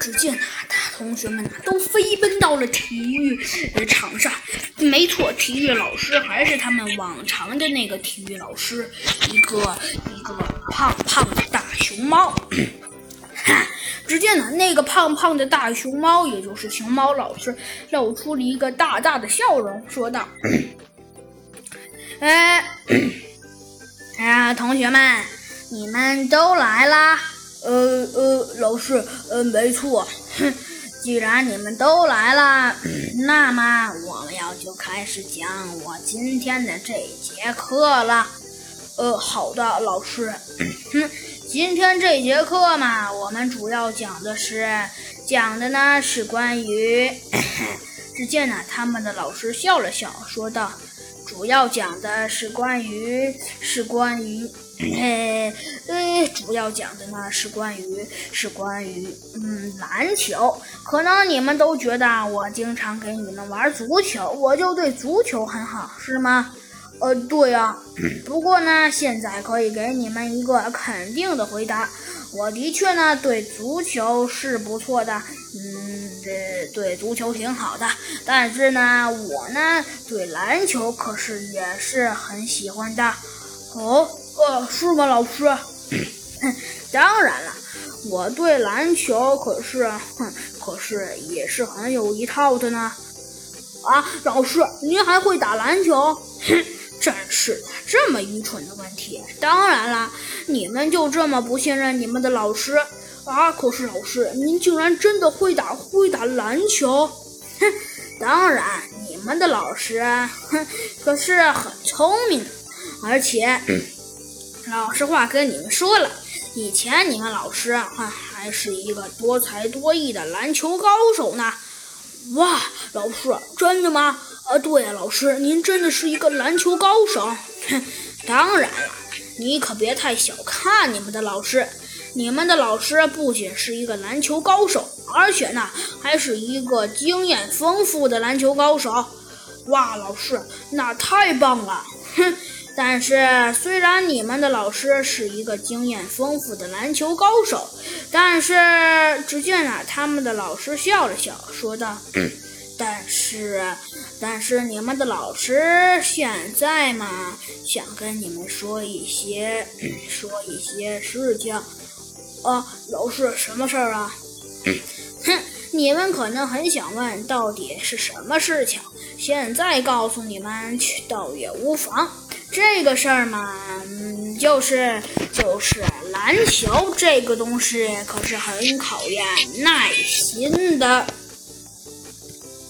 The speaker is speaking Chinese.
只见呐，大同学们呐都飞奔到了体育场上。没错，体育老师还是他们往常的那个体育老师，一个一个胖胖的大熊猫。只见呢，那个胖胖的大熊猫，也就是熊猫老师，露出了一个大大的笑容，说道：“哎，啊，同学们，你们都来啦？老师，呃，没错。哼，既然你们都来了，那么我们要就开始讲我今天的这节课了。呃，好的，老师。哼。”今天这节课嘛，我们主要讲的是讲的呢是关于。只见呢，他们的老师笑了笑，说道：“主要讲的是关于，是关于，呃呃，主要讲的呢是关于，是关于，嗯，篮球。可能你们都觉得我经常给你们玩足球，我就对足球很好，是吗？”呃，对呀，不过呢，现在可以给你们一个肯定的回答，我的确呢对足球是不错的，嗯，对对足球挺好的，但是呢，我呢对篮球可是也是很喜欢的。哦，呃，是吗，老师？当然了，我对篮球可是，哼，可是也是很有一套的呢。啊，老师，您还会打篮球？哼。真是的，这么愚蠢的问题！当然了，你们就这么不信任你们的老师啊？可是老师，您竟然真的会打会打篮球？哼，当然，你们的老师哼可是很聪明，而且，老实话跟你们说了，以前你们老师还还是一个多才多艺的篮球高手呢。哇，老师，真的吗？啊，对呀，老师，您真的是一个篮球高手。哼，当然了，你可别太小看你们的老师。你们的老师不仅是一个篮球高手，而且呢，还是一个经验丰富的篮球高手。哇，老师，那太棒了。哼，但是虽然你们的老师是一个经验丰富的篮球高手，但是只见啊，他们的老师笑了笑，说道。但是，但是你们的老师现在嘛，想跟你们说一些，说一些事情。啊，老师，什么事儿啊？哼，你们可能很想问，到底是什么事情？现在告诉你们倒也无妨。这个事儿嘛，嗯，就是就是篮球这个东西，可是很考验耐心的。